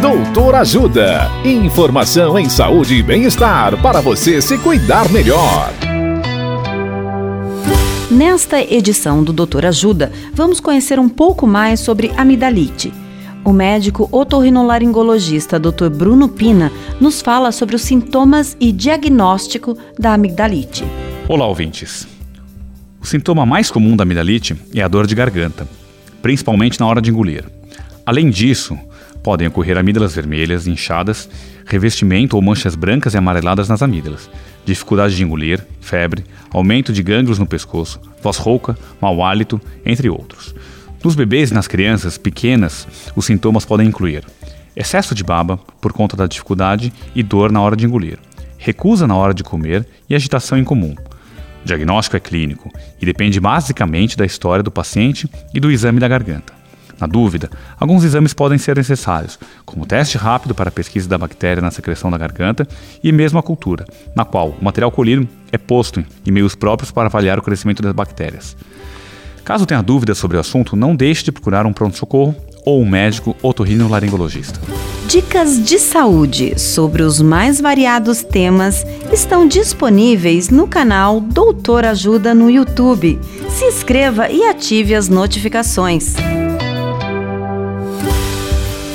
Doutor Ajuda. Informação em saúde e bem-estar para você se cuidar melhor. Nesta edição do Doutor Ajuda, vamos conhecer um pouco mais sobre amidalite. O médico otorrinolaringologista Dr. Bruno Pina nos fala sobre os sintomas e diagnóstico da amigdalite. Olá, ouvintes. O sintoma mais comum da amidalite é a dor de garganta, principalmente na hora de engolir. Além disso, podem ocorrer amígdalas vermelhas, inchadas, revestimento ou manchas brancas e amareladas nas amígdalas, dificuldade de engolir, febre, aumento de gânglios no pescoço, voz rouca, mau hálito, entre outros. Nos bebês e nas crianças pequenas, os sintomas podem incluir excesso de baba por conta da dificuldade e dor na hora de engolir, recusa na hora de comer e agitação incomum. O diagnóstico é clínico e depende basicamente da história do paciente e do exame da garganta. Na dúvida, alguns exames podem ser necessários, como teste rápido para a pesquisa da bactéria na secreção da garganta e mesmo a cultura, na qual o material colhido é posto em meios próprios para avaliar o crescimento das bactérias. Caso tenha dúvidas sobre o assunto, não deixe de procurar um pronto-socorro ou um médico otorrinolaringologista. Dicas de saúde sobre os mais variados temas estão disponíveis no canal Doutor Ajuda no YouTube. Se inscreva e ative as notificações.